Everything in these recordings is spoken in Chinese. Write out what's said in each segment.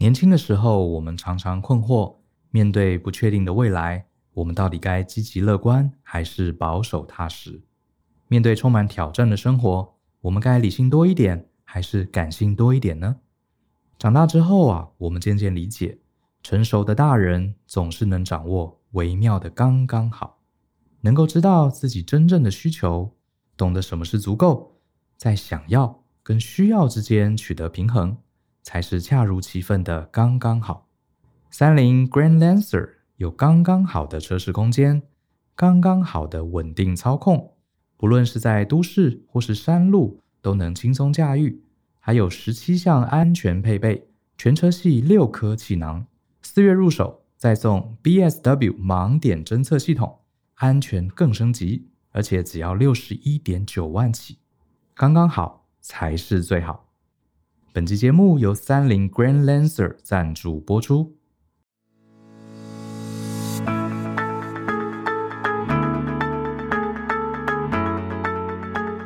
年轻的时候，我们常常困惑，面对不确定的未来，我们到底该积极乐观还是保守踏实？面对充满挑战的生活，我们该理性多一点还是感性多一点呢？长大之后啊，我们渐渐理解，成熟的大人总是能掌握微妙的刚刚好，能够知道自己真正的需求，懂得什么是足够，在想要跟需要之间取得平衡。才是恰如其分的刚刚好。三菱 Grand Lancer 有刚刚好的车室空间，刚刚好的稳定操控，不论是在都市或是山路都能轻松驾驭。还有十七项安全配备，全车系六颗气囊。四月入手再送 BSW 盲点侦测系统，安全更升级，而且只要六十一点九万起，刚刚好才是最好。本期节目由三菱 Grand Lancer 赞助播出。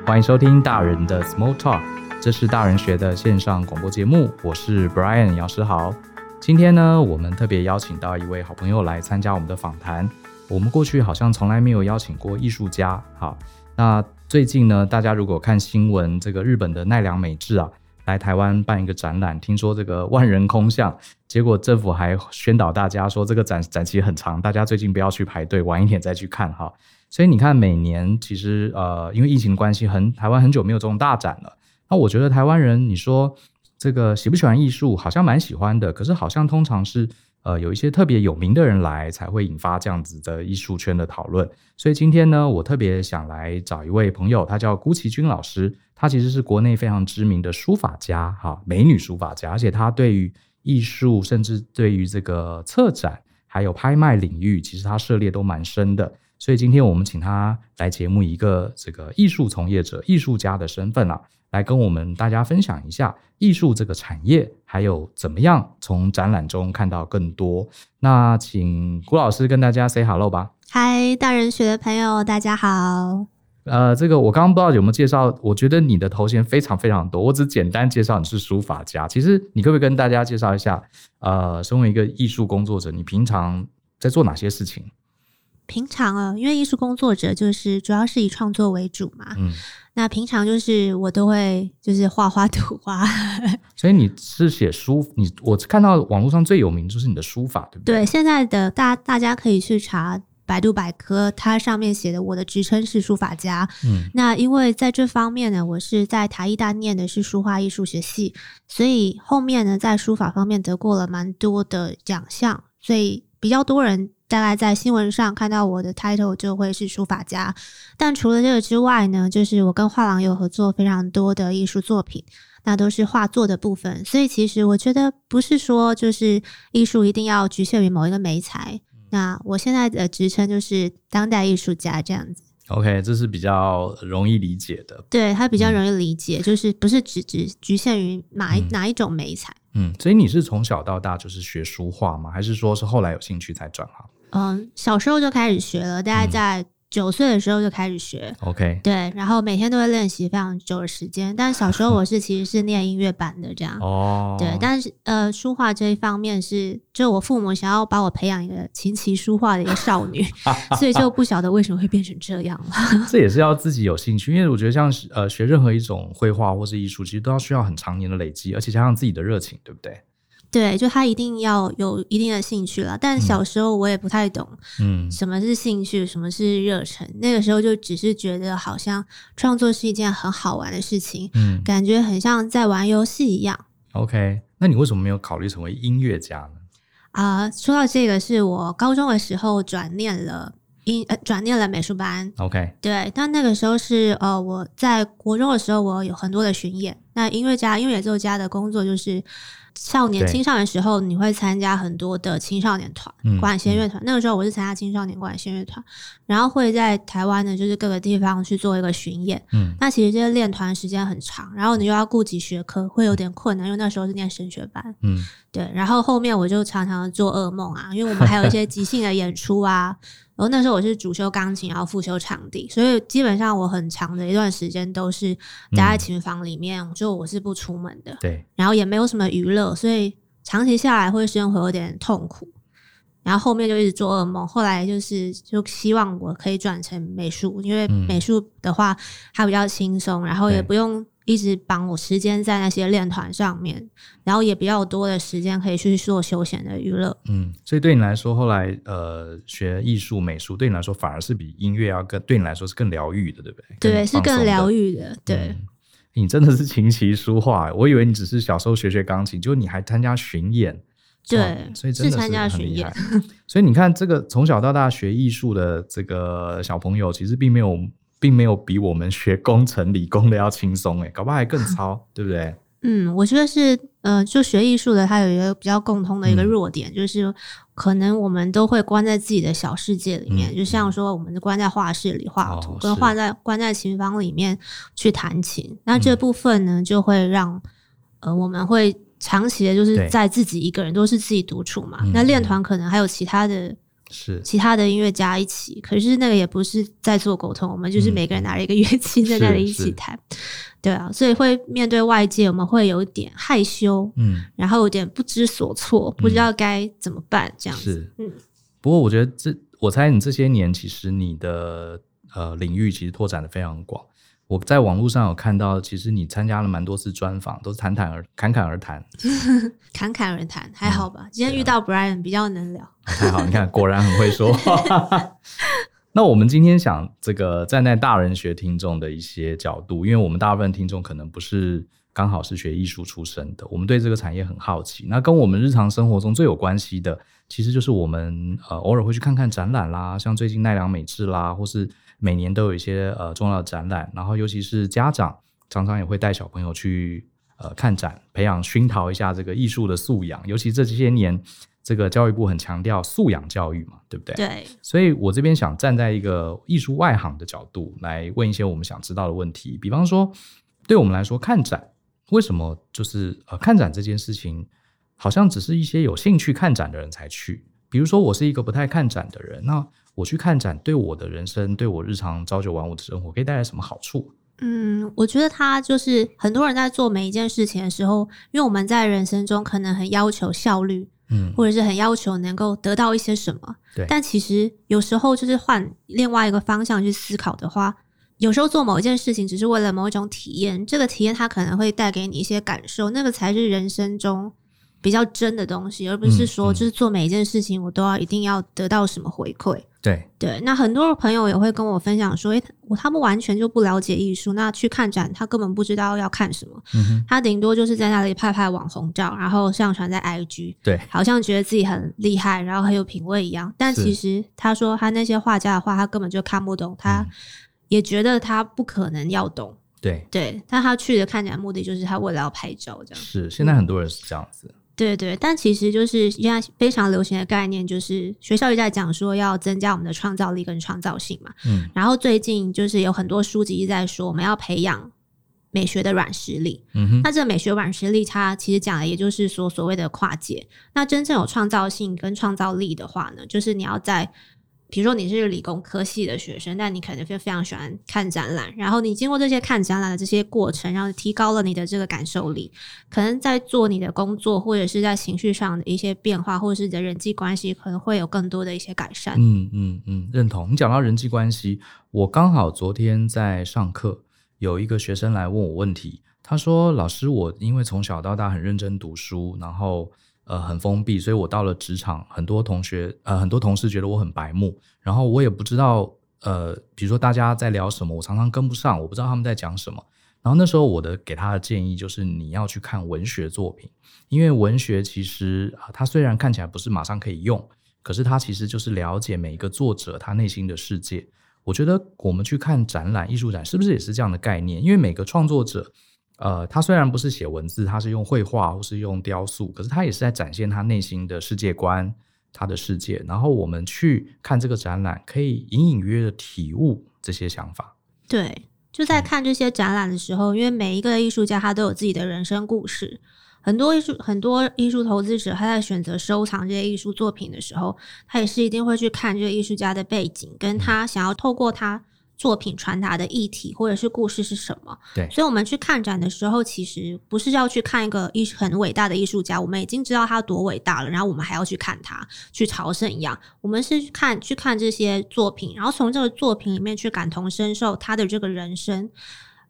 欢迎收听大人的 Small Talk，这是大人学的线上广播节目。我是 Brian 姚世豪。今天呢，我们特别邀请到一位好朋友来参加我们的访谈。我们过去好像从来没有邀请过艺术家。好，那最近呢，大家如果看新闻，这个日本的奈良美智啊。来台湾办一个展览，听说这个万人空巷，结果政府还宣导大家说这个展展期很长，大家最近不要去排队，晚一点再去看哈。所以你看，每年其实呃，因为疫情关系，很台湾很久没有这种大展了。那我觉得台湾人，你说这个喜不喜欢艺术，好像蛮喜欢的，可是好像通常是。呃，有一些特别有名的人来，才会引发这样子的艺术圈的讨论。所以今天呢，我特别想来找一位朋友，他叫辜其君老师。他其实是国内非常知名的书法家，哈，美女书法家。而且他对于艺术，甚至对于这个策展，还有拍卖领域，其实他涉猎都蛮深的。所以今天我们请他来节目，一个这个艺术从业者、艺术家的身份啊。来跟我们大家分享一下艺术这个产业，还有怎么样从展览中看到更多。那请郭老师跟大家 say hello 吧。嗨，大人学的朋友，大家好。呃，这个我刚刚不知道有没有介绍，我觉得你的头衔非常非常多。我只简单介绍你是书法家。其实你可不可以跟大家介绍一下？呃，身为一个艺术工作者，你平常在做哪些事情？平常啊，因为艺术工作者就是主要是以创作为主嘛。嗯。那平常就是我都会就是画画涂画，所以你是写书，你我看到网络上最有名就是你的书法，对不对？对，现在的大大家可以去查百度百科，它上面写的我的职称是书法家。嗯，那因为在这方面呢，我是在台艺大念的是书画艺术学系，所以后面呢在书法方面得过了蛮多的奖项，所以比较多人。大概在新闻上看到我的 title 就会是书法家，但除了这个之外呢，就是我跟画廊有合作非常多的艺术作品，那都是画作的部分。所以其实我觉得不是说就是艺术一定要局限于某一个媒材。那我现在的职称就是当代艺术家这样子。OK，这是比较容易理解的。对，它比较容易理解，嗯、就是不是只只局限于哪一、嗯、哪一种媒材。嗯，所以你是从小到大就是学书画吗？还是说是后来有兴趣才转行？嗯，小时候就开始学了，大概在九岁的时候就开始学。OK，、嗯、对，然后每天都会练习非常久的时间。但小时候我 是其实是念音乐班的，这样。哦。对，但是呃，书画这一方面是，就我父母想要把我培养一个琴棋书画的一个少女，所以就不晓得为什么会变成这样了。这也是要自己有兴趣，因为我觉得像呃学任何一种绘画或是艺术，其实都要需要很长年的累积，而且加上自己的热情，对不对？对，就他一定要有一定的兴趣了。但小时候我也不太懂，嗯，什么是兴趣，什么是热忱。那个时候就只是觉得好像创作是一件很好玩的事情，嗯，感觉很像在玩游戏一样。OK，那你为什么没有考虑成为音乐家呢？啊、呃，说到这个，是我高中的时候转念了音，呃，转念了美术班。OK，对，但那个时候是呃，我在国中的时候，我有很多的巡演。那音乐家、音乐演奏家的工作就是。少年、青少年时候，你会参加很多的青少年团、管弦乐团。那个时候我是参加青少年管弦乐团，然后会在台湾的，就是各个地方去做一个巡演。嗯，那其实这些练团时间很长，然后你又要顾及学科，会有点困难，因为那时候是念升学班。嗯，对。然后后面我就常常做噩梦啊，因为我们还有一些即兴的演出啊。然后那时候我是主修钢琴，然后副修场地，所以基本上我很长的一段时间都是待在琴房里面，就我是不出门的。对，然后也没有什么娱乐，所以。长期下来会生活有点痛苦，然后后面就一直做噩梦。后来就是就希望我可以转成美术，因为美术的话它比较轻松，然后也不用。一直绑我时间在那些练团上面，然后也比较多的时间可以去做休闲的娱乐。嗯，所以对你来说，后来呃学艺术美术，对你来说反而是比音乐要更对你来说是更疗愈的，对不对？对，是更疗愈的。对、嗯，你真的是琴棋书画，我以为你只是小时候学学钢琴，就你还参加巡演。对，所以真的是参加巡演。所以你看，这个从小到大学艺术的这个小朋友，其实并没有。并没有比我们学工程理工的要轻松诶，搞不好还更糙，对不对？嗯，我觉得是，呃，就学艺术的，它有一个比较共通的一个弱点，嗯、就是可能我们都会关在自己的小世界里面，嗯、就像说我们关在画室里画图，哦、跟画在关在琴房里面去弹琴，那这部分呢，就会让呃我们会长期的就是在自己一个人都是自己独处嘛，那练团可能还有其他的。是。其他的音乐家一起，可是那个也不是在做沟通，我们就是每个人拿了一个乐器在那里一起弹，对啊，所以会面对外界，我们会有点害羞，嗯，然后有点不知所措，不知道该怎么办，这样子，嗯。不过我觉得这，我猜你这些年其实你的呃领域其实拓展的非常广。我在网络上有看到，其实你参加了蛮多次专访，都是侃侃而侃侃而谈，侃侃而谈，还好吧？嗯、今天遇到 Brian 比较能聊，还好，你看果然很会说话。那我们今天想这个站在大人学听众的一些角度，因为我们大部分听众可能不是刚好是学艺术出身的，我们对这个产业很好奇。那跟我们日常生活中最有关系的，其实就是我们呃偶尔会去看看展览啦，像最近奈良美智啦，或是。每年都有一些呃重要的展览，然后尤其是家长常常也会带小朋友去呃看展，培养熏陶一下这个艺术的素养。尤其这些年，这个教育部很强调素养教育嘛，对不对？对。所以我这边想站在一个艺术外行的角度来问一些我们想知道的问题。比方说，对我们来说看展，为什么就是呃看展这件事情，好像只是一些有兴趣看展的人才去？比如说我是一个不太看展的人，那。我去看展，对我的人生，对我日常朝九晚五的生活，可以带来什么好处？嗯，我觉得他就是很多人在做每一件事情的时候，因为我们在人生中可能很要求效率，嗯，或者是很要求能够得到一些什么。对，但其实有时候就是换另外一个方向去思考的话，有时候做某一件事情只是为了某一种体验，这个体验它可能会带给你一些感受，那个才是人生中。比较真的东西，而不是说就是做每一件事情我都要一定要得到什么回馈。对对，那很多朋友也会跟我分享说，诶，我他们完全就不了解艺术，那去看展他根本不知道要看什么，他顶多就是在那里拍拍网红照，然后上传在 IG，对，好像觉得自己很厉害，然后很有品味一样。但其实他说他那些画家的画，他根本就看不懂，他也觉得他不可能要懂。对对，但他去的看展目的就是他为了要拍照，这样。是，现在很多人是这样子。嗯对对，但其实就是现在非常流行的概念，就是学校一直在讲说要增加我们的创造力跟创造性嘛。嗯，然后最近就是有很多书籍一直在说我们要培养美学的软实力。嗯哼，那这个美学软实力，它其实讲的也就是说所谓的跨界。那真正有创造性跟创造力的话呢，就是你要在。比如说你是理工科系的学生，但你可能非非常喜欢看展览，然后你经过这些看展览的这些过程，然后提高了你的这个感受力，可能在做你的工作或者是在情绪上的一些变化，或者是你的人际关系，可能会有更多的一些改善。嗯嗯嗯，认同。你讲到人际关系，我刚好昨天在上课，有一个学生来问我问题，他说：“老师，我因为从小到大很认真读书，然后。”呃，很封闭，所以我到了职场，很多同学，呃，很多同事觉得我很白目，然后我也不知道，呃，比如说大家在聊什么，我常常跟不上，我不知道他们在讲什么。然后那时候我的给他的建议就是，你要去看文学作品，因为文学其实啊，它虽然看起来不是马上可以用，可是它其实就是了解每一个作者他内心的世界。我觉得我们去看展览、艺术展，是不是也是这样的概念？因为每个创作者。呃，他虽然不是写文字，他是用绘画或是用雕塑，可是他也是在展现他内心的世界观，他的世界。然后我们去看这个展览，可以隐隐约约的体悟这些想法。对，就在看这些展览的时候，嗯、因为每一个艺术家他都有自己的人生故事，很多艺术很多艺术投资者他在选择收藏这些艺术作品的时候，他也是一定会去看这个艺术家的背景，跟他想要透过他。作品传达的议题或者是故事是什么。对，所以我们去看展的时候，其实不是要去看一个艺很伟大的艺术家，我们已经知道他多伟大了，然后我们还要去看他，去朝圣一样。我们是看去看这些作品，然后从这个作品里面去感同身受他的这个人生。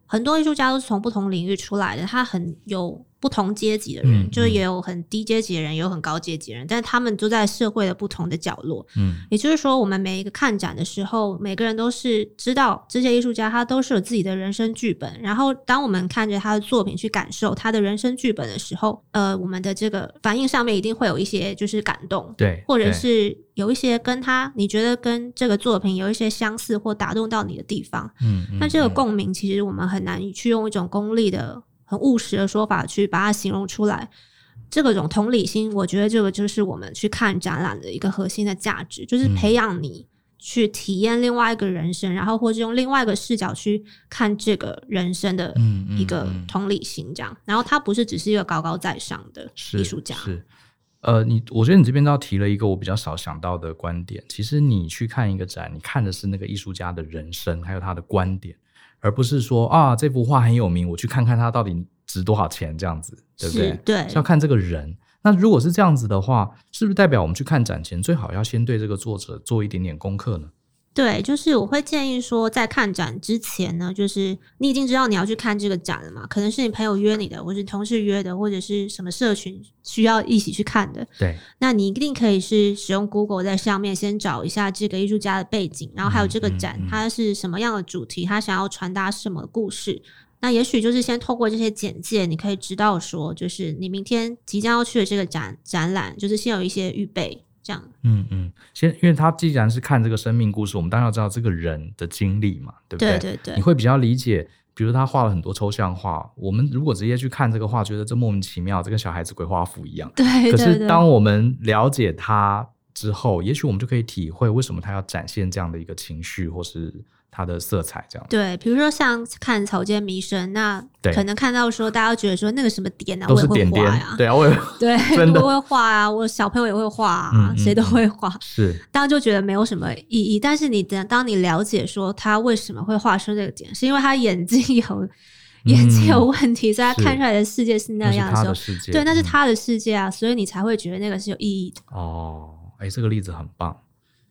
很多艺术家都是从不同领域出来的，他很有。不同阶级的人，就是也有很低阶级的人，也有很高阶级的人，但是他们都在社会的不同的角落。嗯，也就是说，我们每一个看展的时候，每个人都是知道这些艺术家他都是有自己的人生剧本。然后，当我们看着他的作品去感受他的人生剧本的时候，呃，我们的这个反应上面一定会有一些就是感动，对，或者是有一些跟他你觉得跟这个作品有一些相似或打动到你的地方。嗯，那这个共鸣其实我们很难去用一种功利的。很务实的说法去把它形容出来，这个种同理心，我觉得这个就是我们去看展览的一个核心的价值，就是培养你去体验另外一个人生，嗯、然后或者用另外一个视角去看这个人生的一个同理心，这样。然后他不是只是一个高高在上的艺术家。是，是，呃，你我觉得你这边倒提了一个我比较少想到的观点。其实你去看一个展，你看的是那个艺术家的人生，还有他的观点。而不是说啊，这幅画很有名，我去看看它到底值多少钱这样子，对不对？对，是要看这个人。那如果是这样子的话，是不是代表我们去看展前最好要先对这个作者做一点点功课呢？对，就是我会建议说，在看展之前呢，就是你已经知道你要去看这个展了嘛，可能是你朋友约你的，或是同事约的，或者是什么社群需要一起去看的。对，那你一定可以是使用 Google 在上面先找一下这个艺术家的背景，然后还有这个展它是什么样的主题，他想要传达什么故事。那也许就是先透过这些简介，你可以知道说，就是你明天即将要去的这个展展览，就是先有一些预备。这样，嗯嗯，先，因为他既然是看这个生命故事，我们当然要知道这个人的经历嘛，对不对？对对对，你会比较理解，比如他画了很多抽象画，我们如果直接去看这个画，觉得这莫名其妙，这跟小孩子鬼画符一样。对，对，对，可是当我们了解他之后，也许我们就可以体会为什么他要展现这样的一个情绪，或是。它的色彩这样。对，比如说像看草间弥生，那可能看到说大家觉得说那个什么点啊，都是点点我也会画呀，对啊，我也对，真的。我会画啊，我小朋友也会画啊，谁、嗯、都会画，是，大家就觉得没有什么意义。但是你等当你了解说他为什么会画出这个点，是因为他眼睛有、嗯、眼睛有问题，所以他看出来的世界是那样的时候，对，那是他的世界啊，所以你才会觉得那个是有意义的。哦，哎，这个例子很棒，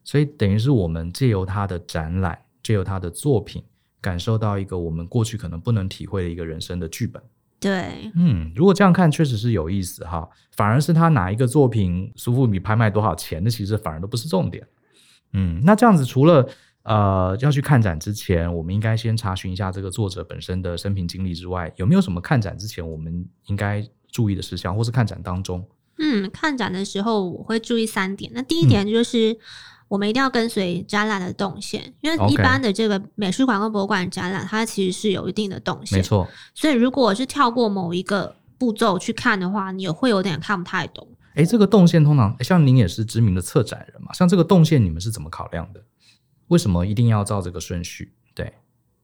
所以等于是我们借由他的展览。借由他的作品，感受到一个我们过去可能不能体会的一个人生的剧本。对，嗯，如果这样看，确实是有意思哈。反而是他哪一个作品苏富比拍卖多少钱，那其实反而都不是重点。嗯，那这样子，除了呃要去看展之前，我们应该先查询一下这个作者本身的生平经历之外，有没有什么看展之前我们应该注意的事项，或是看展当中？嗯，看展的时候我会注意三点。那第一点就是。嗯我们一定要跟随展览的动线，因为一般的这个美术馆跟博物馆展览，它其实是有一定的动线。没错。所以如果是跳过某一个步骤去看的话，你也会有点看不太懂。哎，这个动线通常，像您也是知名的策展人嘛，像这个动线你们是怎么考量的？为什么一定要照这个顺序？对，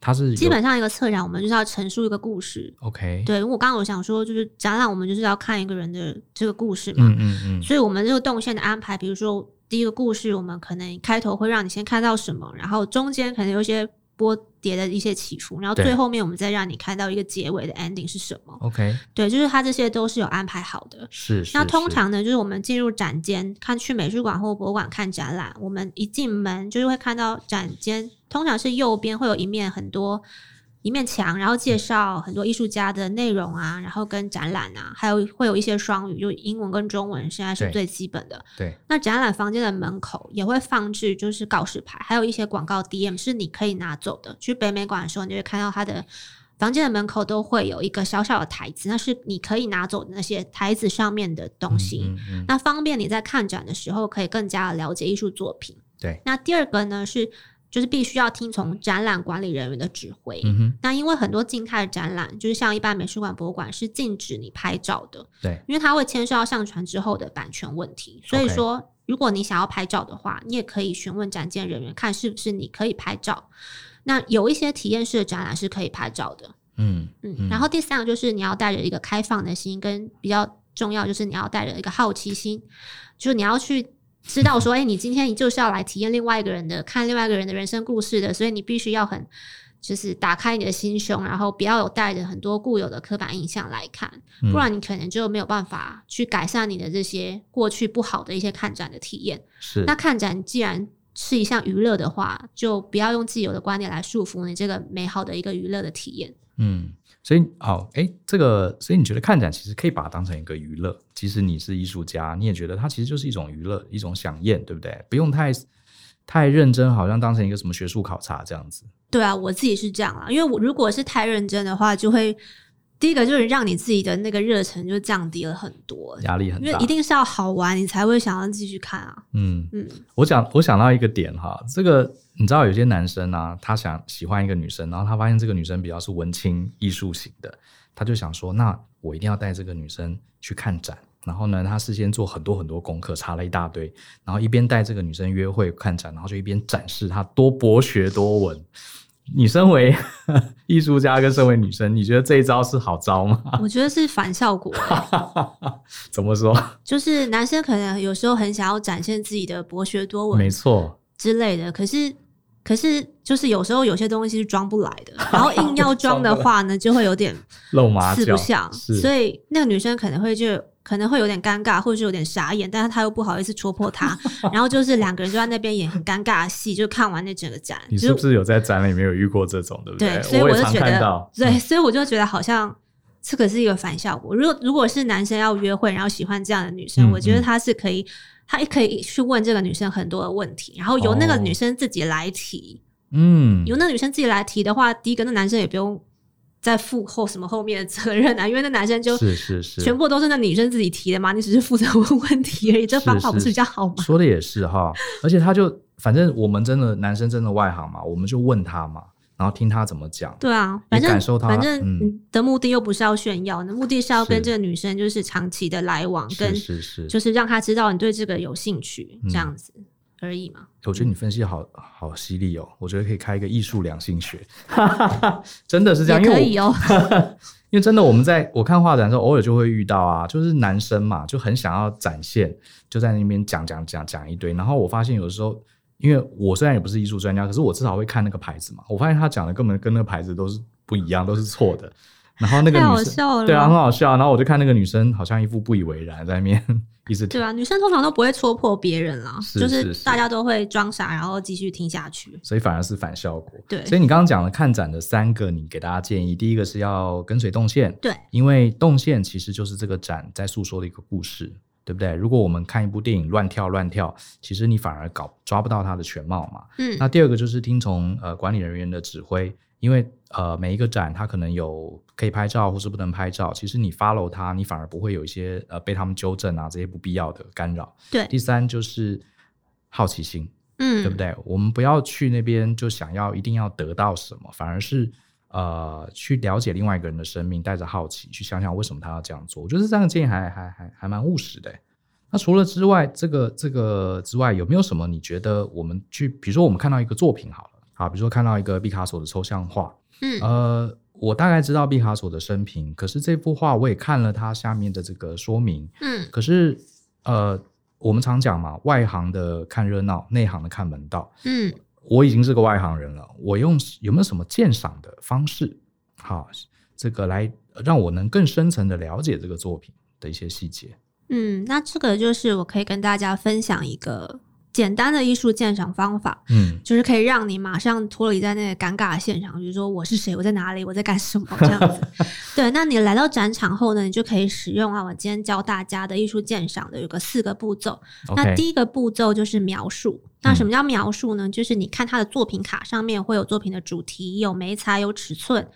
它是基本上一个策展，我们就是要陈述一个故事。OK。对，因为我刚刚有想说，就是展览我们就是要看一个人的这个故事嘛。嗯嗯嗯。所以我们这个动线的安排，比如说。第一个故事，我们可能开头会让你先看到什么，然后中间可能有一些波叠的一些起伏，然后最后面我们再让你看到一个结尾的 ending 是什么。OK，对，就是它这些都是有安排好的。是，是。那通常呢，就是我们进入展间，看去美术馆或博物馆看展览，我们一进门就是会看到展间，通常是右边会有一面很多。一面墙，然后介绍很多艺术家的内容啊，然后跟展览啊，还有会有一些双语，就英文跟中文，现在是最基本的。对。那展览房间的门口也会放置就是告示牌，还有一些广告 DM 是你可以拿走的。去北美馆的时候，你就会看到它的房间的门口都会有一个小小的台子，那是你可以拿走的那些台子上面的东西。嗯嗯嗯。那方便你在看展的时候可以更加了解艺术作品。对。那第二个呢是。就是必须要听从展览管理人员的指挥。嗯哼。那因为很多静态的展览，就是像一般美术馆、博物馆是禁止你拍照的。对。因为它会牵涉到上传之后的版权问题。所以说，如果你想要拍照的话，你也可以询问展件人员，看是不是你可以拍照。那有一些体验式的展览是可以拍照的。嗯嗯。然后第三个就是你要带着一个开放的心，跟比较重要就是你要带着一个好奇心，就是你要去。知道说，哎、欸，你今天你就是要来体验另外一个人的，看另外一个人的人生故事的，所以你必须要很。就是打开你的心胸，然后不要有带着很多固有的刻板印象来看，不然你可能就没有办法去改善你的这些过去不好的一些看展的体验。是，那看展既然是一项娱乐的话，就不要用既有的观念来束缚你这个美好的一个娱乐的体验。嗯，所以好，哎，这个，所以你觉得看展其实可以把它当成一个娱乐，即使你是艺术家，你也觉得它其实就是一种娱乐，一种享宴，对不对？不用太。太认真，好像当成一个什么学术考察这样子。对啊，我自己是这样啊，因为我如果是太认真的话，就会第一个就是让你自己的那个热忱就降低了很多，压力很大。因为一定是要好玩，你才会想要继续看啊。嗯嗯，我想我想到一个点哈，这个你知道有些男生啊，他想喜欢一个女生，然后他发现这个女生比较是文青艺术型的，他就想说，那我一定要带这个女生去看展。然后呢，他事先做很多很多功课，查了一大堆，然后一边带这个女生约会看展，然后就一边展示他多博学多闻。你身为 艺术家，跟身为女生，你觉得这一招是好招吗？我觉得是反效果。怎么说？就是男生可能有时候很想要展现自己的博学多闻，没错之类的。可是，可是就是有时候有些东西是装不来的，然后硬要装的话呢，就会有点露马脚，四不像。所以那个女生可能会就。可能会有点尴尬，或者是有点傻眼，但是他又不好意思戳破他，然后就是两个人就在那边演很尴尬的戏，就看完那整个展。你是不是有在展里面有遇过这种，对不对？对，所以我就觉得，嗯、对，所以我就觉得好像这个是一个反效果。如果如果是男生要约会，然后喜欢这样的女生，嗯、我觉得他是可以，他也可以去问这个女生很多的问题，然后由那个女生自己来提。嗯，由那个女生自己来提的话，第一个那男生也不用。在负后什么后面的责任啊？因为那男生就是是是，全部都是那女生自己提的嘛，你只是负责问问题而已。这方法不是比较好吗？说的也是哈，而且他就反正我们真的男生真的外行嘛，我们就问他嘛，然后听他怎么讲。对啊，反正感受他，反正你的目的又不是要炫耀，那目的是要跟这个女生就是长期的来往，跟是是，就是让他知道你对这个有兴趣，这样子。而已嘛，我觉得你分析好好犀利哦，我觉得可以开一个艺术两性学，真的是这样，也可以哦。因为真的我们在我看画展的时候，偶尔就会遇到啊，就是男生嘛，就很想要展现，就在那边讲讲讲讲一堆。然后我发现有的时候，因为我虽然也不是艺术专家，可是我至少会看那个牌子嘛。我发现他讲的根本跟那个牌子都是不一样，都是错的。然后那个女生，对啊，很好笑。然后我就看那个女生，好像一副不以为然，在那边一直对啊。女生通常都不会戳破别人啦，就是大家都会装傻，然后继续听下去。所以反而是反效果。对，所以你刚刚讲的看展的三个，你给大家建议，第一个是要跟随动线，对，因为动线其实就是这个展在诉说的一个故事，对不对？如果我们看一部电影乱跳乱跳，其实你反而搞抓不到它的全貌嘛。嗯。那第二个就是听从呃管理人员的指挥。因为呃，每一个展它可能有可以拍照或是不能拍照，其实你 follow 他，你反而不会有一些呃被他们纠正啊这些不必要的干扰。对。第三就是好奇心，嗯，对不对？我们不要去那边就想要一定要得到什么，反而是呃去了解另外一个人的生命，带着好奇去想想为什么他要这样做。我觉得这样的建议还还还还蛮务实的。那除了之外，这个这个之外，有没有什么你觉得我们去，比如说我们看到一个作品好了。啊，比如说看到一个毕卡索的抽象画，嗯，呃，我大概知道毕卡索的生平，可是这幅画我也看了它下面的这个说明，嗯，可是呃，我们常讲嘛，外行的看热闹，内行的看门道，嗯，我已经是个外行人了，我用有没有什么鉴赏的方式，好，这个来让我能更深层的了解这个作品的一些细节，嗯，那这个就是我可以跟大家分享一个。简单的艺术鉴赏方法，嗯，就是可以让你马上脱离在那个尴尬的现场，比如说我是谁，我在哪里，我在干什么这样子。对，那你来到展场后呢，你就可以使用啊，我今天教大家的艺术鉴赏的有个四个步骤。那第一个步骤就是描述。那什么叫描述呢？嗯，就是你看他的作品卡上面会有作品的主题，有媒材，有尺寸，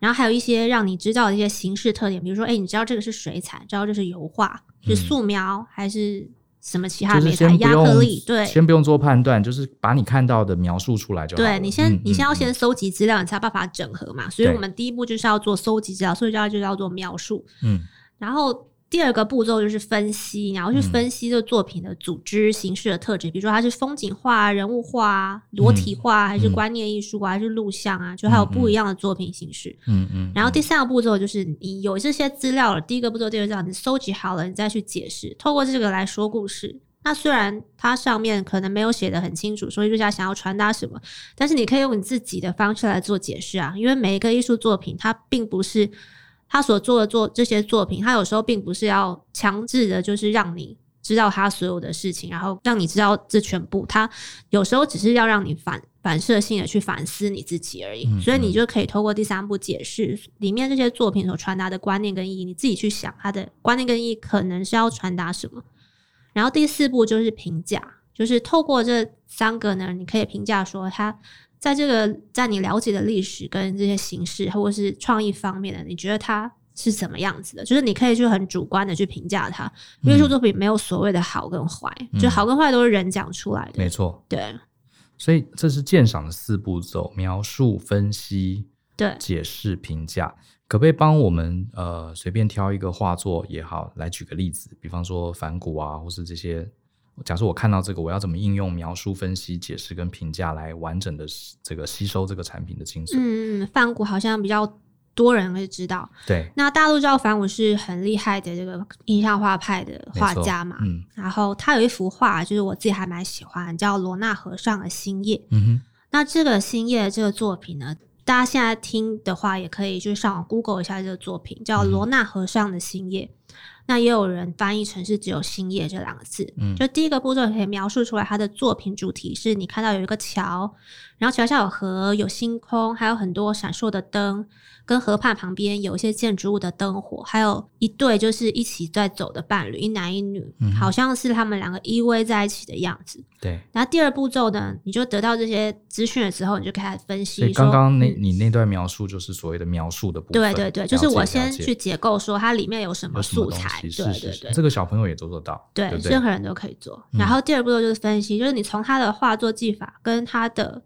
然后还有一些让你知道的一些形式特点，比如说，哎，你知道这个是水彩，知道这是油画，是素描还是？什么其他媒材？亚克力，对，先不用做判断，就是把你看到的描述出来就好。对，你先，嗯、你先要先搜集资料，嗯、你才有办法整合嘛。所以我们第一步就是要做搜集资料，所以就要就叫做描述。嗯，然后。第二个步骤就是分析，然后去分析这个作品的组织形式的特质，嗯、比如说它是风景画、人物画、裸体画，还是观念艺术啊，还是录像啊，就还有不一样的作品形式。嗯嗯。嗯，然后第三个步骤就是你有这些资料了，第一个步骤、第二个步骤你搜集好了，你再去解释，透过这个来说故事。那虽然它上面可能没有写的很清楚，说艺术家想要传达什么，但是你可以用你自己的方式来做解释啊。因为每一个艺术作品，它并不是他所做的作这些作品，他有时候并不是要强制的，就是让你。知道他所有的事情，然后让你知道这全部。他有时候只是要让你反反射性的去反思你自己而已。嗯嗯，所以你就可以透过第三步解释里面这些作品所传达的观念跟意义，你自己去想他的观念跟意义可能是要传达什么。然后第四步就是评价，就是透过这三个呢，你可以评价说他在这个在你了解的历史跟这些形式或者是创意方面的，你觉得它。是怎么样子的？就是你可以去很主观的去评价它，因为艺术作品没有所谓的好跟坏，嗯、就好跟坏都是人讲出来的。没错，对。所以这是鉴赏的四步骤：描述、分析、对、解释、评价。可不可以帮我们呃随便挑一个画作也好，来举个例子？比方说梵谷啊，或是这些。假设我看到这个，我要怎么应用描述、分析、解释跟评价来完整的这个吸收这个产品的精髓？嗯，梵谷好像比较。多人会知道，对。那大家都知道梵谷是很厉害的这个印象画派的画家嘛，嗯。然后他有一幅画，就是我自己还蛮喜欢，叫罗纳河上的星夜。嗯哼。那这个星夜这个作品呢，大家现在听的话，也可以就上网 Google 一下这个作品，叫罗纳河上的星夜。嗯。那也有人翻译成是只有星夜这两个字。嗯。就第一个步骤可以描述出来，他的作品主题是你看到有一个桥，然后桥下有河，有星空，还有很多闪烁的灯。跟河畔旁边有一些建筑物的灯火，还有一对就是一起在走的伴侣，一男一女，嗯、好像是他们两个依偎在一起的样子。对。然后第二步骤呢，你就得到这些资讯的时候，你就开始分析。刚刚那、嗯、你那段描述就是所谓的描述的部分。对对对，就是我先去解构说它里面有什么素材。对对对，这个小朋友也做得到。对，任何人都可以做。然后第二步骤就是分析，嗯、就是你从他的画作技法跟他的。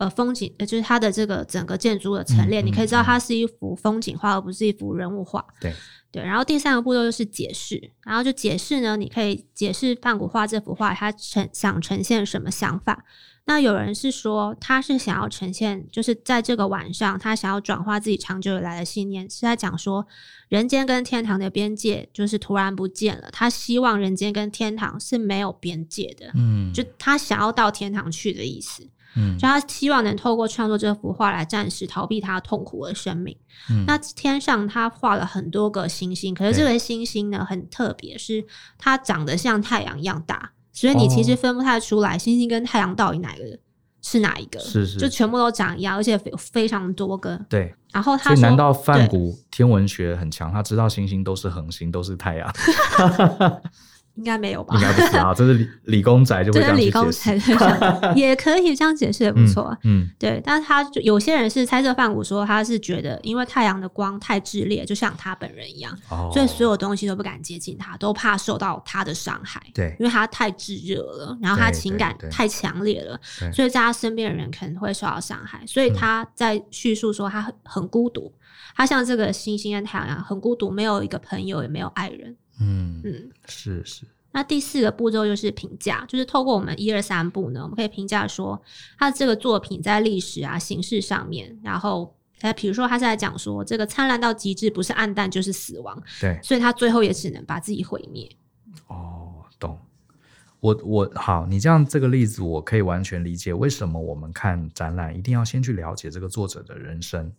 呃，风景呃，就是它的这个整个建筑的陈列，你可以知道它是一幅风景画，而不是一幅人物画。对对。然后第三个步骤就是解释，然后就解释呢，你可以解释梵谷画这幅画，他呈想呈现什么想法。那有人是说，他是想要呈现，就是在这个晚上，他想要转化自己长久以来的信念，是在讲说，人间跟天堂的边界就是突然不见了。他希望人间跟天堂是没有边界的，嗯，就他想要到天堂去的意思。嗯，就他希望能透过创作这幅画来暂时逃避他痛苦的生命。嗯，那天上他画了很多个星星，可是这个星星呢很特别，是它长得像太阳一样大，所以你其实分不太出来星星跟太阳到底哪个是哪一个。是是，就全部都长一样，而且有非常多个。对，然后他说，难道梵谷天文学很强？他知道星星都是恒星，都是太阳。应该没有吧？应该不是啊，这是理理工宅就会这样解释，也可以这样解释，也不错。嗯，对。但是他就有些人是猜测范谷说他是觉得，因为太阳的光太炽烈，就像他本人一样，所以所有东西都不敢接近他，都怕受到他的伤害。对，因为他太炙热了，然后他情感太强烈了，所以在他身边的人可能会受到伤害。所以他在叙述说他很很孤独，他像这个星星跟太阳一样很孤独，没有一个朋友，也没有爱人。嗯嗯，是是。那第四个步骤就是评价，就是透过我们一二三步呢，我们可以评价说他这个作品在历史啊、形式上面，然后哎，比如说他是在讲说这个灿烂到极致，不是暗淡就是死亡，对，所以他最后也只能把自己毁灭。哦，懂。我我好，你这样这个例子我可以完全理解，为什么我们看展览一定要先去了解这个作者的人生。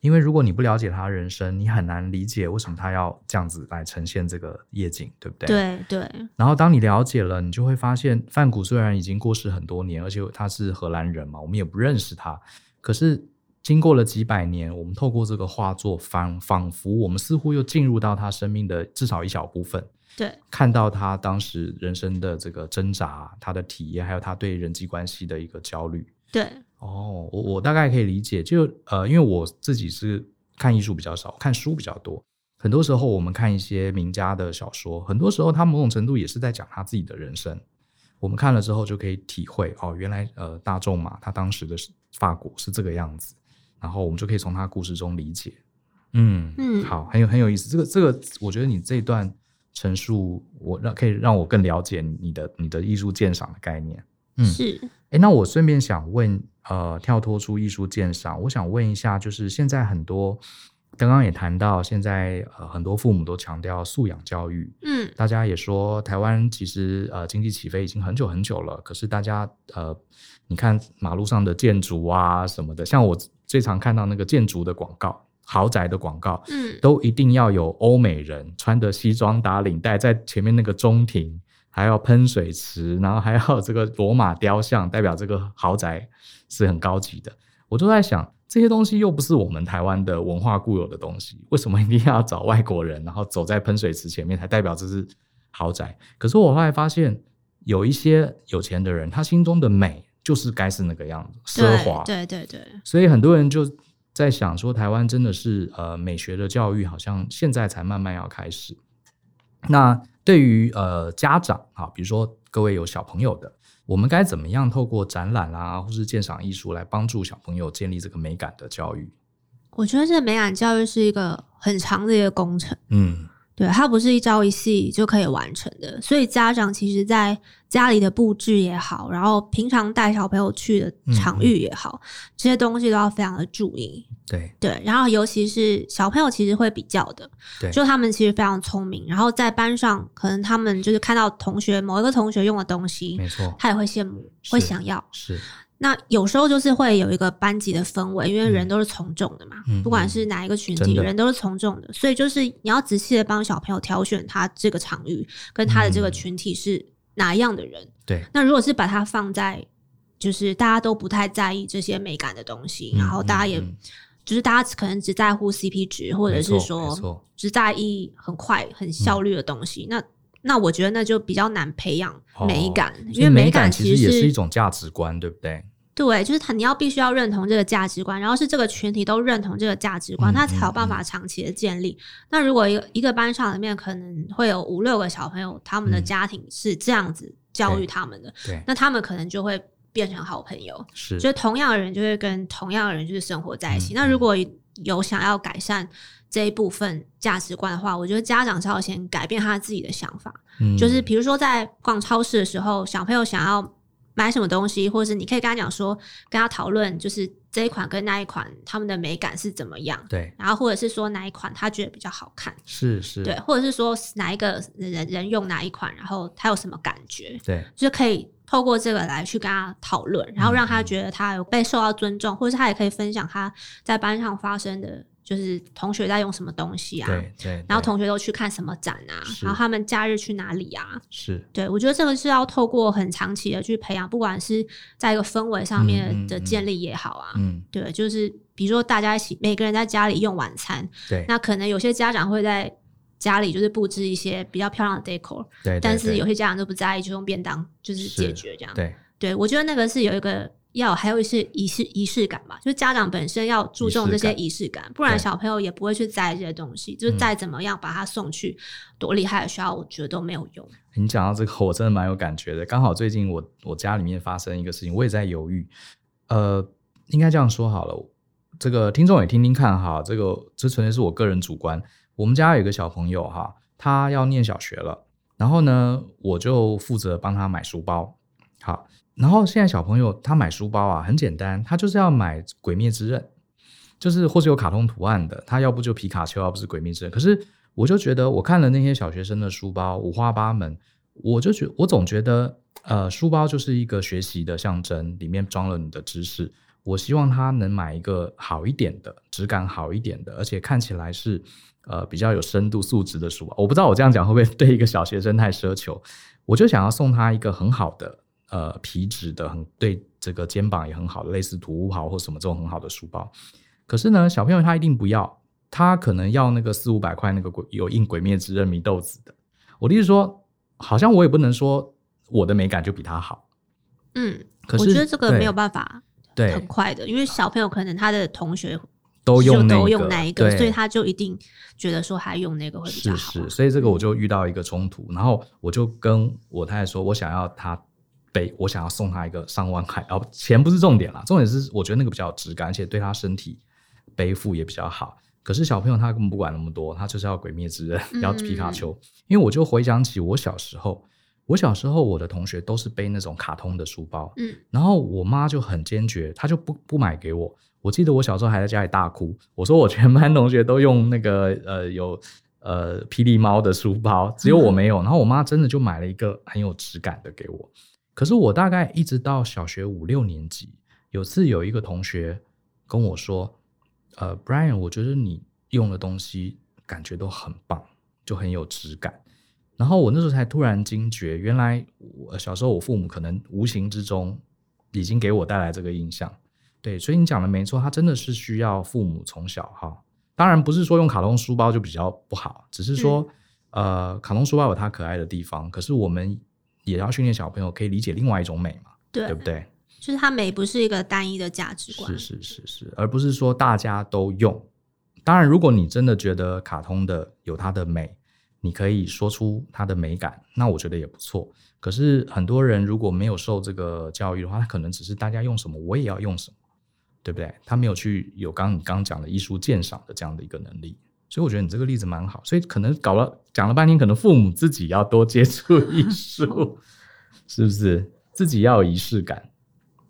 因为如果你不了解他人生，你很难理解为什么他要这样子来呈现这个夜景，对不对？对对。然后当你了解了，你就会发现，范谷虽然已经过世很多年，而且他是荷兰人嘛，我们也不认识他。可是经过了几百年，我们透过这个画作，仿仿佛我们似乎又进入到他生命的至少一小部分，对，看到他当时人生的这个挣扎，他的体验，还有他对人际关系的一个焦虑，对。哦，我我大概可以理解，就呃，因为我自己是看艺术比较少，看书比较多。很多时候我们看一些名家的小说，很多时候他某种程度也是在讲他自己的人生。我们看了之后就可以体会，哦，原来呃大众嘛他当时的法国是这个样子，然后我们就可以从他故事中理解。嗯嗯，好，很有很有意思。这个这个，我觉得你这一段陈述，我让可以让我更了解你的你的艺术鉴赏的概念。嗯，是。哎，那我顺便想问。呃，跳脱出艺术鉴赏，我想问一下，就是现在很多刚刚也谈到，现在呃很多父母都强调素养教育，嗯，大家也说台湾其实呃经济起飞已经很久很久了，可是大家呃你看马路上的建筑啊什么的，像我最常看到那个建筑的广告，豪宅的广告，嗯，都一定要有欧美人穿着西装打领带在前面那个中庭，还要喷水池，然后还要这个罗马雕像，代表这个豪宅是很高级的。我就在想。这些东西又不是我们台湾的文化固有的东西，为什么一定要找外国人，然后走在喷水池前面才代表这是豪宅？可是我后来发现，有一些有钱的人，他心中的美就是该是那个样子，奢华。对对对。所以很多人就在想说，台湾真的是呃美学的教育，好像现在才慢慢要开始。那对于呃家长啊，比如说各位有小朋友的。我们该怎么样透过展览啊，或是鉴赏艺术来帮助小朋友建立这个美感的教育？我觉得这美感教育是一个很长的一个工程。嗯。对，它不是一朝一夕就可以完成的，所以家长其实在家里的布置也好，然后平常带小朋友去的场域也好，这些东西都要非常的注意。对对，然后尤其是小朋友其实会比较的，对，就他们其实非常聪明，然后在班上可能他们就是看到同学某一个同学用的东西，没错，他也会羡慕，会想要，是。那有时候就是会有一个班级的氛围，因为人都是从众的嘛，嗯、不管是哪一个群体，人都是从众的，所以就是你要仔细的帮小朋友挑选他这个场域跟他的这个群体是哪一样的人。对、嗯，那如果是把它放在就是大家都不太在意这些美感的东西，嗯、然后大家也、嗯、就是大家可能只在乎 CP 值，或者是说只在意很快很效率的东西，嗯、那那我觉得那就比较难培养美感，哦、因为美感其实，也是一种价值观，对不对？对，就是他，你要必须要认同这个价值观，然后是这个群体都认同这个价值观，他才有办法长期的建立。嗯嗯嗯。那如果一个一个班上里面可能会有五六个小朋友，他们的家庭是这样子教育他们的，对，那他们可能就会变成好朋友。是，就同样的人就会跟同样的人就是生活在一起。那如果有想要改善这一部分价值观的话，我觉得家长是要先改变他自己的想法。嗯，就是比如说在逛超市的时候，小朋友想要。买什么东西，或者是你可以跟他讲说，跟他讨论，就是这一款跟那一款他们的美感是怎么样？对。然后或者是说哪一款他觉得比较好看？是是。对，或者是说哪一个人人用哪一款，然后他有什么感觉？对，就是可以透过这个来去跟他讨论，然后让他觉得他有被受到尊重，嗯、或者是他也可以分享他在班上发生的。就是同学在用什么东西啊？对对，对。然后同学都去看什么展啊？然后他们假日去哪里啊？是。对，我觉得这个是要透过很长期的去培养，不管是在一个氛围上面的建立也好啊。嗯。对，就是比如说大家一起，每个人在家里用晚餐。对。那可能有些家长会在家里就是布置一些比较漂亮的 decor。对。但是有些家长都不在意，就用便当就是解决这样。对。对，我觉得那个是有一个。要还有一些仪式仪式感吧，就是家长本身要注重这些仪式感，不然小朋友也不会去在意这些东西。就是再怎么样把他送去多厉害的学校，我觉得都没有用。你讲到这个，我真的蛮有感觉的。刚好最近我我家里面发生一个事情，我也在犹豫。呃，应该这样说好了，这个听众也听听看哈。这个这纯粹是我个人主观。我们家有一个小朋友哈，他要念小学了，然后呢，我就负责帮他买书包。好。然后现在小朋友他买书包啊，很简单，他就是要买《鬼灭之刃》，就是或是有卡通图案的，他要不就皮卡丘，要不是《鬼灭之刃》。可是我就觉得，我看了那些小学生的书包，五花八门，我就觉我总觉得，呃，书包就是一个学习的象征，里面装了你的知识。我希望他能买一个好一点的，质感好一点的，而且看起来是呃比较有深度、素质的书包。我不知道我这样讲会不会对一个小学生太奢求，我就想要送他一个很好的。呃，皮质的很对，这个肩膀也很好的，类似土豪或什么这种很好的书包。可是呢，小朋友他一定不要，他可能要那个四五百块那个鬼有印《鬼灭之刃》祢豆子的。我的意思说，好像我也不能说我的美感就比他好。嗯，可是我觉得这个没有办法，对，很快的，因为小朋友可能他的同学都用都用那一个，所以他就一定觉得说他用那个会比较好。是是，所以这个我就遇到一个冲突，然后我就跟我太太说，我想要他。背我想要送他一个上万块，哦，钱不是重点啦，重点是我觉得那个比较有质感，而且对他身体背负也比较好。可是小朋友他根本不管那么多，他就是要鬼灭之刃，要皮卡丘。因为我就回想起我小时候，我小时候，我的同学都是背那种卡通的书包，嗯，然后我妈就很坚决，她就不不买给我。我记得我小时候还在家里大哭，我说我全班同学都用那个呃有呃霹雳猫的书包，只有我没有。然后我妈真的就买了一个很有质感的给我。可是我大概一直到小学五六年级，有次有一个同学跟我说：“呃，Brian，我觉得你用的东西感觉都很棒，就很有质感。”然后我那时候才突然惊觉，原来我小时候我父母可能无形之中已经给我带来这个印象。对，所以你讲的没错，他真的是需要父母从小哈。当然不是说用卡通书包就比较不好，只是说、嗯、呃，卡通书包有它可爱的地方，可是我们也要训练小朋友可以理解另外一种美嘛，对，对不对？就是它美不是一个单一的价值观，是是是是，而不是说大家都用。当然，如果你真的觉得卡通的有它的美。你可以说出它的美感，那我觉得也不错。可是很多人如果没有受这个教育的话，他可能只是大家用什么我也要用什么，对不对？他没有去有刚你刚讲的艺术鉴赏的这样的一个能力。所以我觉得你这个例子蛮好。所以可能搞了讲了半天，可能父母自己要多接触 艺术，是不是？自己要有仪式感。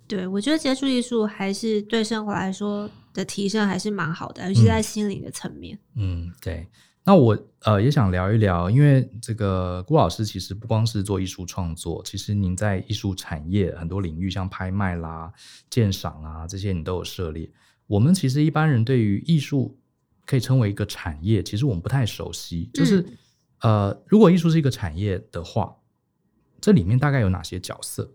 对，我觉得接触艺术还是对生活来说的提升还是蛮好的，尤其在心灵的层面。嗯，对。那我呃也想聊一聊，因为这个郭老师其实不光是做艺术创作，其实您在艺术产业很多领域，像拍卖啦、鉴赏啊这些，你都有涉猎。我们其实一般人对于艺术可以称为一个产业，其实我们不太熟悉。就是、嗯、呃，如果艺术是一个产业的话，这里面大概有哪些角色？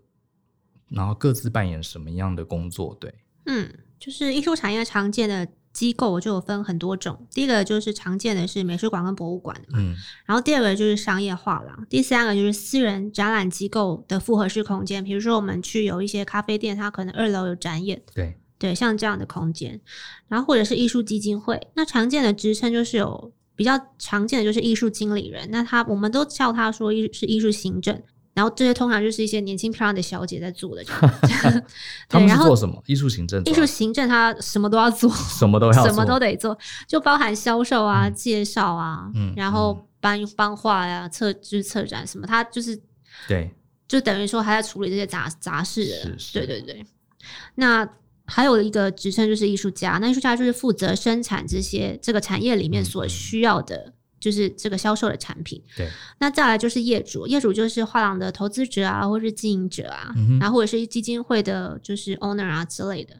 然后各自扮演什么样的工作？对，嗯，就是艺术产业常见的。机构就有分很多种，第一个就是常见的是美术馆跟博物馆，嗯，然后第二个就是商业画廊，第三个就是私人展览机构的复合式空间，比如说我们去有一些咖啡店，它可能二楼有展演，对对，像这样的空间，然后或者是艺术基金会，那常见的职称就是有比较常见的就是艺术经理人，那他我们都叫他说艺是艺术行政。然后这些通常就是一些年轻漂亮的小姐在做的，他们是做什么？艺术行政。艺术行政，他什么都要做，什么都要做，什么都得做，就包含销售啊、嗯、介绍啊，嗯、然后搬搬画呀、策就是策展什么，他就是对，就等于说还在处理这些杂杂事的。是是，对对对。那还有一个职称就是艺术家，那艺术家就是负责生产这些这个产业里面所需要的。就是这个销售的产品，对。那再来就是业主，业主就是画廊的投资者啊，或是经营者啊，嗯、然后或者是基金会的，就是 owner 啊之类的。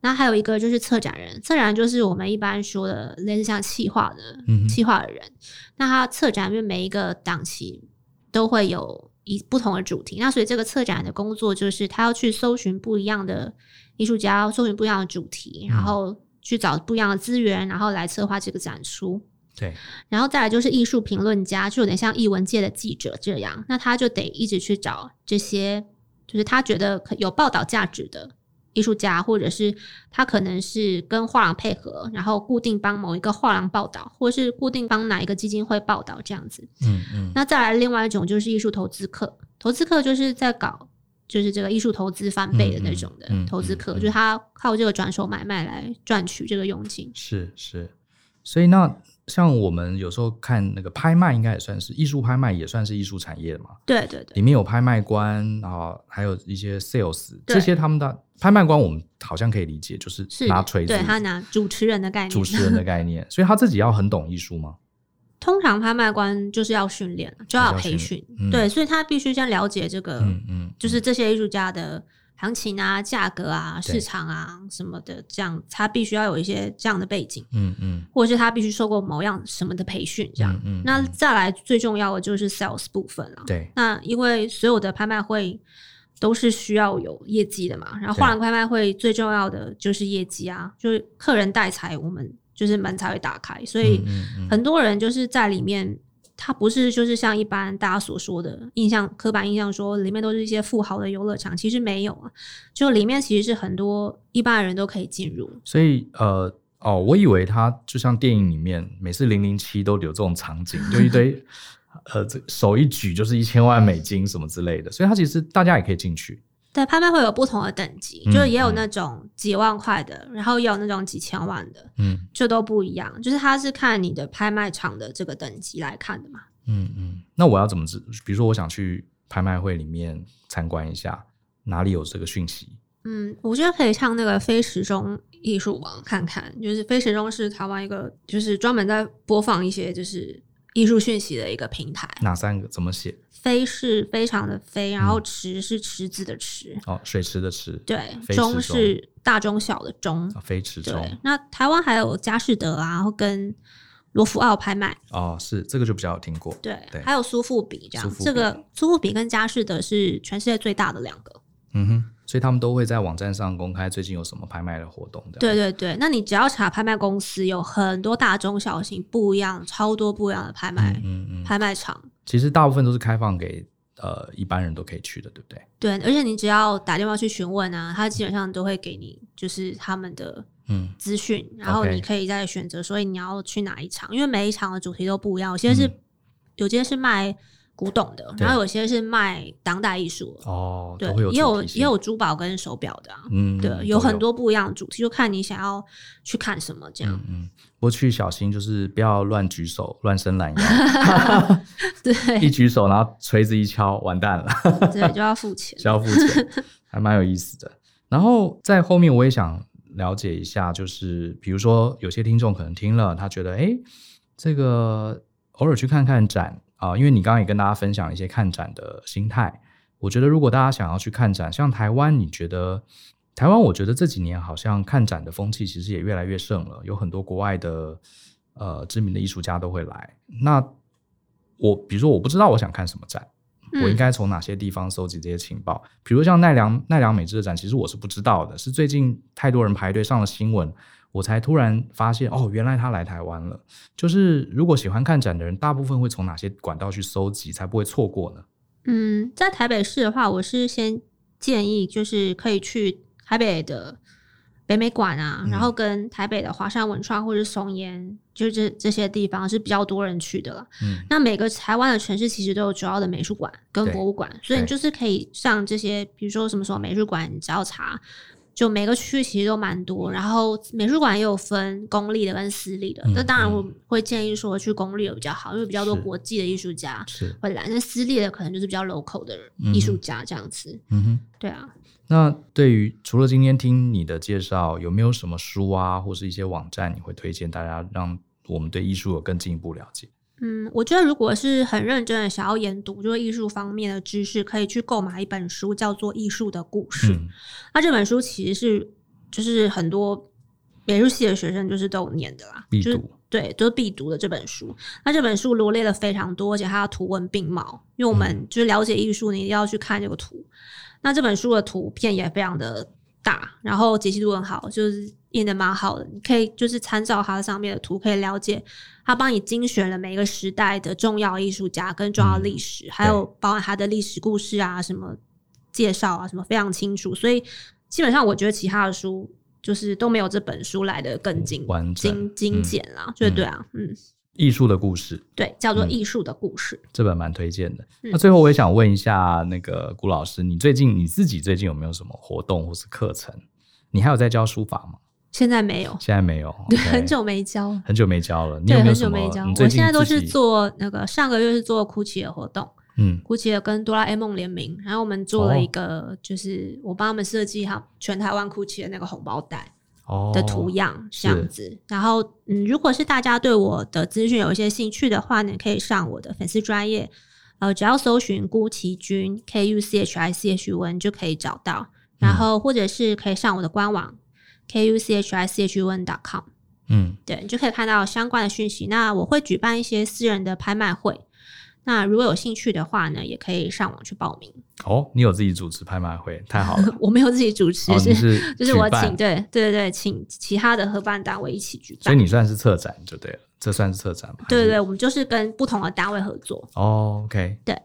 那还有一个就是策展人，策展人就是我们一般说的类似像企划的，嗯，企划的人。那他策展因为每一个档期都会有一不同的主题，那所以这个策展人的工作就是他要去搜寻不一样的艺术家，搜寻不一样的主题，然后去找不一样的资源，然后来策划这个展出。对，然后再来就是艺术评论家，就有点像艺文界的记者这样，那他就得一直去找这些，就是他觉得有报道价值的艺术家，或者是他可能是跟画廊配合，然后固定帮某一个画廊报道，或是固定帮哪一个基金会报道这样子。嗯嗯。那再来另外一种就是艺术投资客，投资客就是在搞就是这个艺术投资翻倍的那种的投资客，就是他靠这个转手买卖来赚取这个佣金。是是，所以那。像我们有时候看那个拍卖，应该也算是艺术拍卖，也算是艺术产业嘛。对对对，里面有拍卖官啊，还有一些 sales，这些他们的拍卖官，我们好像可以理解，就是拿锤子，对他拿主持人的概念，主持人的概念，所以他自己要很懂艺术吗？通常拍卖官就是要训练，就要培训，嗯，对，所以他必须先了解这个，嗯嗯，就是这些艺术家的。行情啊，价格啊，市场啊什么的，这样他必须要有一些这样的背景，嗯嗯，或者是他必须受过某样什么的培训，这样，嗯，嗯，那再来最重要的就是 sales 部分了，对，那因为所有的拍卖会都是需要有业绩的嘛，然后画廊拍卖会最重要的就是业绩啊，就是客人带财，我们就是门才会打开，所以很多人就是在里面。它不是就是像一般大家所说的印象，刻板印象说里面都是一些富豪的游乐场，其实没有啊，就里面其实是很多一般的人都可以进入。所以呃哦，我以为他就像电影里面每次零零七都有这种场景，就一堆呃这手一举就是一千万美金什么之类的，所以他其实大家也可以进去。对，拍卖会有不同的等级，嗯、就也有那种几万块的，嗯，然后也有那种几千万的，嗯，就都不一样。就是它是看你的拍卖场的这个等级来看的嘛。嗯嗯，那我要怎么知？比如说我想去拍卖会里面参观一下？哪里有这个讯息？嗯，我觉得可以上那个非时钟艺术网看看，就是非时钟是台湾一个，就是专门在播放一些就是艺术讯息的一个平台。哪三个？怎么写？非是非常的非，然后池是池子的池。哦，水池的池。对，中是大中小的钟。非池钟。对，那台湾还有佳士得啊，然后跟罗浮奥拍卖。哦，是这个就比较有听过。对，还有苏富比这样。这个苏富比跟佳士得是全世界最大的两个。嗯哼，所以他们都会在网站上公开最近有什么拍卖的活动。对对对，那你只要查拍卖公司，有很多大中小型不一样，超多不一样的拍卖，嗯嗯，嗯，拍卖场。其实大部分都是开放给呃一般人都可以去的，对不对？对，而且你只要打电话去询问啊，他基本上都会给你就是他们的嗯资讯，然后你可以再选择，所以你要去哪一场，因为每一场的主题都不一样，有些是、嗯、有些是卖。古董的，然后有些是卖当代艺术哦，对，也有也有珠宝跟手表的，嗯，对，有很多不一样的主题，就看你想要去看什么这样。嗯，不过去小心，就是不要乱举手、乱伸懒腰。对，一举手，然后锤子一敲，完蛋了。对，就要付钱，就要付钱，还蛮有意思的。然后在后面，我也想了解一下，就是比如说有些听众可能听了，他觉得，哎，这个偶尔去看看展。啊、因为你刚刚也跟大家分享一些看展的心态，我觉得如果大家想要去看展，像台湾，你觉得台湾？我觉得这几年好像看展的风气其实也越来越盛了，有很多国外的呃知名的艺术家都会来。那我比如说我不知道我想看什么展，我应该从哪些地方搜集这些情报？比如像奈良奈良美智的展，其实我是不知道的，是最近太多人排队上了新闻。我才突然发现，哦，原来他来台湾了。就是如果喜欢看展的人，大部分会从哪些管道去搜集，才不会错过呢？嗯，在台北市的话，我是先建议，就是可以去台北的北美馆啊，嗯、然后跟台北的华山文创或者松烟，就是这这些地方是比较多人去的了。嗯，那每个台湾的城市其实都有主要的美术馆跟博物馆，所以你就是可以上这些，比如说什么时候美术馆，你只要查。就每个区其实都蛮多，然后美术馆也有分公立的跟私立的。那、嗯、当然我会建议说去公立的比较好，嗯、因为比较多国际的艺术家会来。那私立的可能就是比较 local 的艺术家这样子。嗯哼，对啊。那对于除了今天听你的介绍，有没有什么书啊，或是一些网站你会推荐大家，让我们对艺术有更进一步了解？嗯，我觉得如果是很认真的想要研读就是艺术方面的知识，可以去购买一本书，叫做《艺术的故事》。嗯。那这本书其实是就是很多美术系的学生就是都有念的啦，必读。就是、对，都、就是必读的这本书。那这本书罗列了非常多，而且它的图文并茂，因为我们就是了解艺术，你一定要去看这个图。嗯、那这本书的图片也非常的大，然后解析度很好，就是。印的蛮好的，你可以就是参照它上面的图，可以了解它帮你精选了每一个时代的重要艺术家跟重要历史，嗯、还有包含它的历史故事啊，什么介绍啊，什么非常清楚。所以基本上我觉得其他的书就是都没有这本书来的更精完精精简啦，就、嗯、对啊，嗯。艺术的故事，对，叫做《艺术的故事》，嗯、这本蛮推荐的。嗯、那最后我也想问一下，那个顾老师，你最近你自己最近有没有什么活动或是课程？你还有在教书法吗？现在没有，现在没有，对很久没交，很久没交了。对，很久没交。我现在都是做那个，上个月是做 Gucci 的活动，嗯，Gucci 跟哆啦 A 梦联名，然后我们做了一个，就是我帮他们设计好全台湾 Gucci 的那个红包袋的图样，哦、这样子。然后，嗯，如果是大家对我的资讯有一些兴趣的话呢，可以上我的粉丝专业，呃，只要搜寻辜其君 K U C H I C H U N 就可以找到。然后，或者是可以上我的官网。K u c h i c h u n dot com，嗯，对，你就可以看到相关的讯息。那我会举办一些私人的拍卖会，那如果有兴趣的话呢，也可以上网去报名。哦，你有自己主持拍卖会，太好了。我没有自己主持，哦、是是 就是我请，对对对，请其他的合办单位一起举办。所以你算是策展就对了，这算是策展吗？对对对，我们就是跟不同的单位合作。哦，OK，对，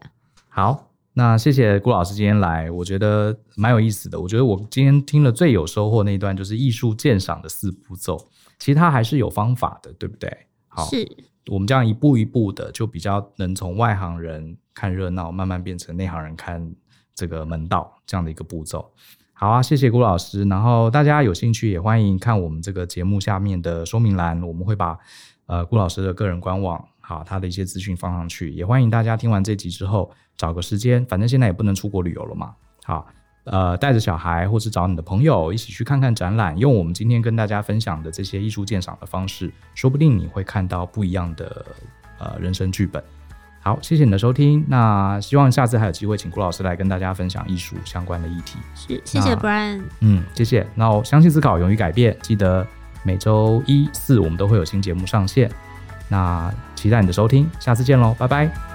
好。那谢谢顾老师今天来，我觉得蛮有意思的。我觉得我今天听了最有收获那一段，就是艺术鉴赏的四步骤。其实它还是有方法的，对不对？好，是我们这样一步一步的，就比较能从外行人看热闹，慢慢变成内行人看这个门道这样的一个步骤。好啊，谢谢顾老师。然后大家有兴趣也欢迎看我们这个节目下面的说明栏，我们会把呃顾老师的个人官网，好，他的一些资讯放上去，也欢迎大家听完这集之后找个时间，反正现在也不能出国旅游了嘛，好，呃，带着小孩或是找你的朋友一起去看看展览，用我们今天跟大家分享的这些艺术鉴赏的方式，说不定你会看到不一样的呃人生剧本。好，谢谢你的收听。那希望下次还有机会，请顾老师来跟大家分享艺术相关的议题。是，谢谢 Brian。嗯，谢谢。那我相信思考，勇于改变。记得每周一、四我们都会有新节目上线。那期待你的收听，下次见喽，拜拜。